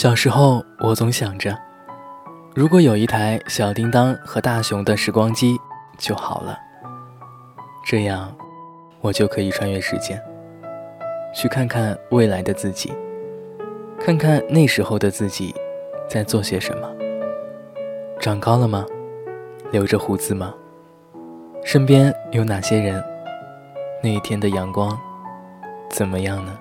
小时候，我总想着，如果有一台小叮当和大雄的时光机就好了，这样我就可以穿越时间，去看看未来的自己，看看那时候的自己在做些什么。长高了吗？留着胡子吗？身边有哪些人？那一天的阳光怎么样呢？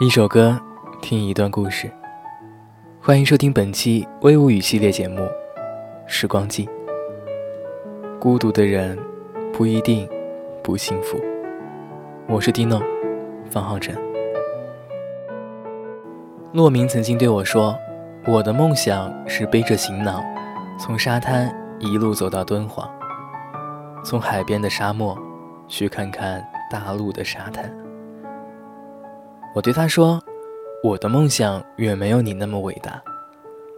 一首歌，听一段故事。欢迎收听本期微物语系列节目《时光机》。孤独的人不一定不幸福。我是 Dino，方浩辰。洛明曾经对我说：“我的梦想是背着行囊，从沙滩一路走到敦煌。”从海边的沙漠去看看大陆的沙滩。我对他说：“我的梦想远没有你那么伟大，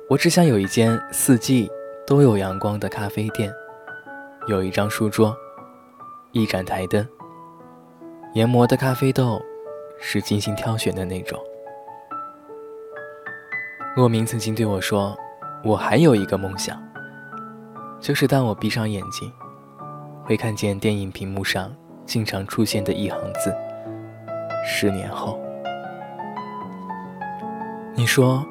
我只想有一间四季都有阳光的咖啡店，有一张书桌，一盏台灯，研磨的咖啡豆是精心挑选的那种。”骆明曾经对我说：“我还有一个梦想，就是当我闭上眼睛。”会看见电影屏幕上经常出现的一行字：“十年后。”你说，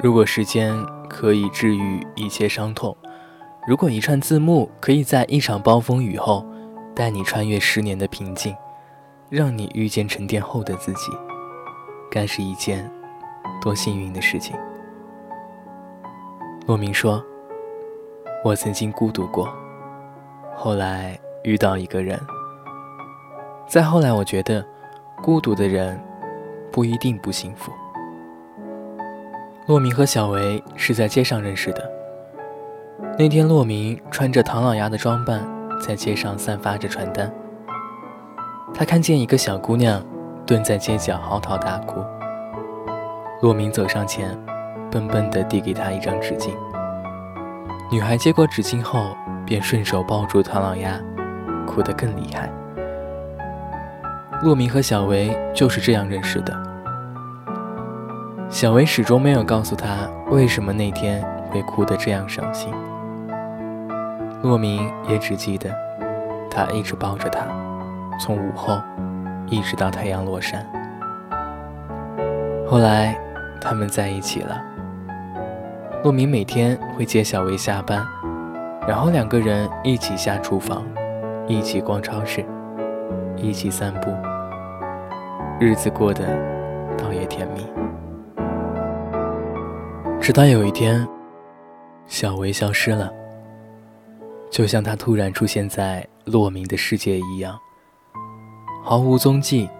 如果时间可以治愈一切伤痛，如果一串字幕可以在一场暴风雨后带你穿越十年的平静，让你遇见沉淀后的自己，该是一件多幸运的事情。洛明说：“我曾经孤独过。”后来遇到一个人，再后来，我觉得孤独的人不一定不幸福。洛明和小维是在街上认识的。那天，洛明穿着唐老鸭的装扮，在街上散发着传单。他看见一个小姑娘蹲在街角嚎啕大哭。洛明走上前，笨笨地递给她一张纸巾。女孩接过纸巾后。便顺手抱住唐老鸭，哭得更厉害。洛明和小维就是这样认识的。小维始终没有告诉他为什么那天会哭得这样伤心。洛明也只记得，他一直抱着她，从午后一直到太阳落山。后来，他们在一起了。洛明每天会接小维下班。然后两个人一起下厨房，一起逛超市，一起散步，日子过得倒也甜蜜。直到有一天，小维消失了，就像他突然出现在洛明的世界一样，毫无踪迹，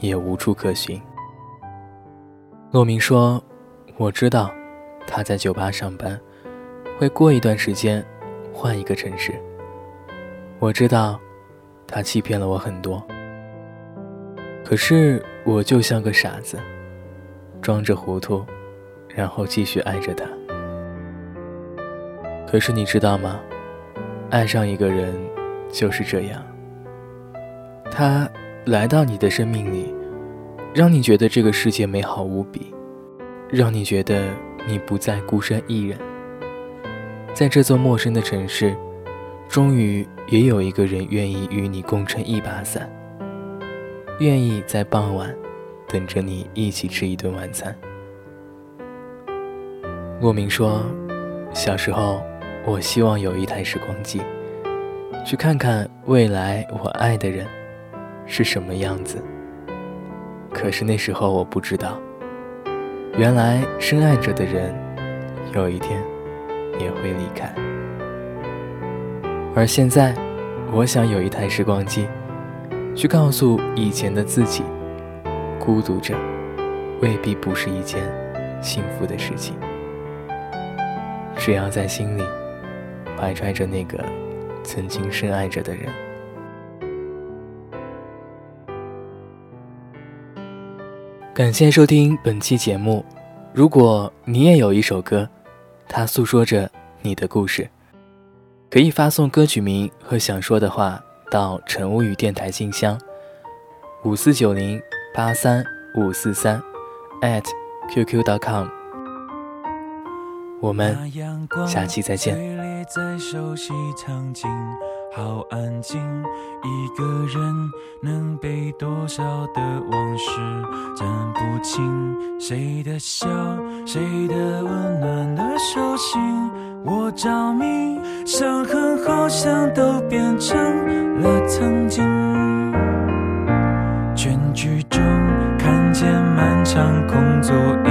也无处可寻。洛明说：“我知道，他在酒吧上班，会过一段时间。”换一个城市，我知道，他欺骗了我很多。可是我就像个傻子，装着糊涂，然后继续爱着他。可是你知道吗？爱上一个人就是这样，他来到你的生命里，让你觉得这个世界美好无比，让你觉得你不再孤身一人。在这座陌生的城市，终于也有一个人愿意与你共撑一把伞，愿意在傍晚等着你一起吃一顿晚餐。莫明说：“小时候，我希望有一台时光机，去看看未来我爱的人是什么样子。可是那时候我不知道，原来深爱着的人，有一天。”也会离开，而现在，我想有一台时光机，去告诉以前的自己，孤独着，未必不是一件幸福的事情。只要在心里怀揣着那个曾经深爱着的人。感谢收听本期节目，如果你也有一首歌。它诉说着你的故事，可以发送歌曲名和想说的话到晨雾语电台信箱五四九零八三五四三 at qq.com。我们下期再见。再熟悉场景好安静，一个人能背多少的往事，讲不清谁的笑，谁的温暖的手心，我着迷，伤痕好像都变成了曾经。全剧终，看见漫长空座椅，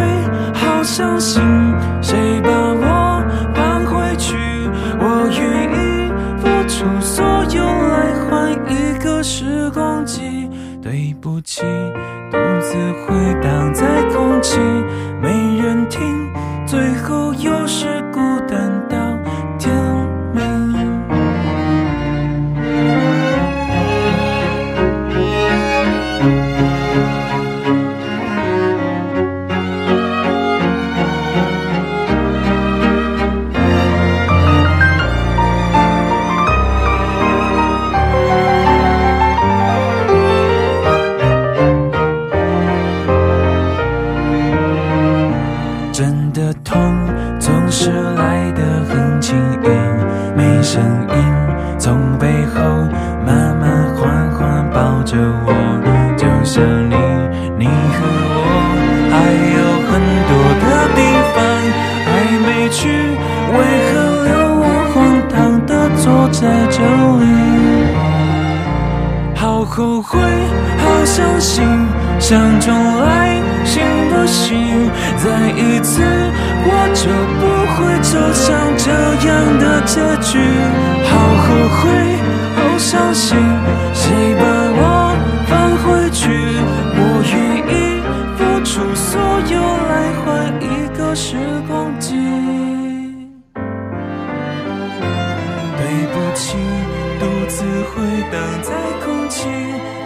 相信，谁把我放回去？我愿意付出所有来换一个时光机。对不起，独自回的痛总是来得很轻易，没声音，从背后慢慢缓缓抱着我，就像你，你和我还有很多的地方还没去，为何留我荒唐的坐在这里？好后悔，好伤心，想重来行不行？再一次，我就不会走向这样的结局。好后悔，好伤心，谁把我放回去？我愿意付出所有来换一个时光机。对不起，独自回荡在空气，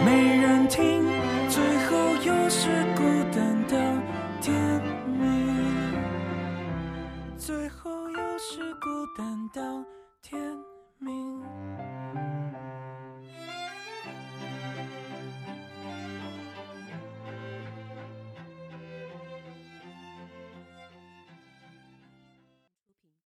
没人听，是孤单到天明。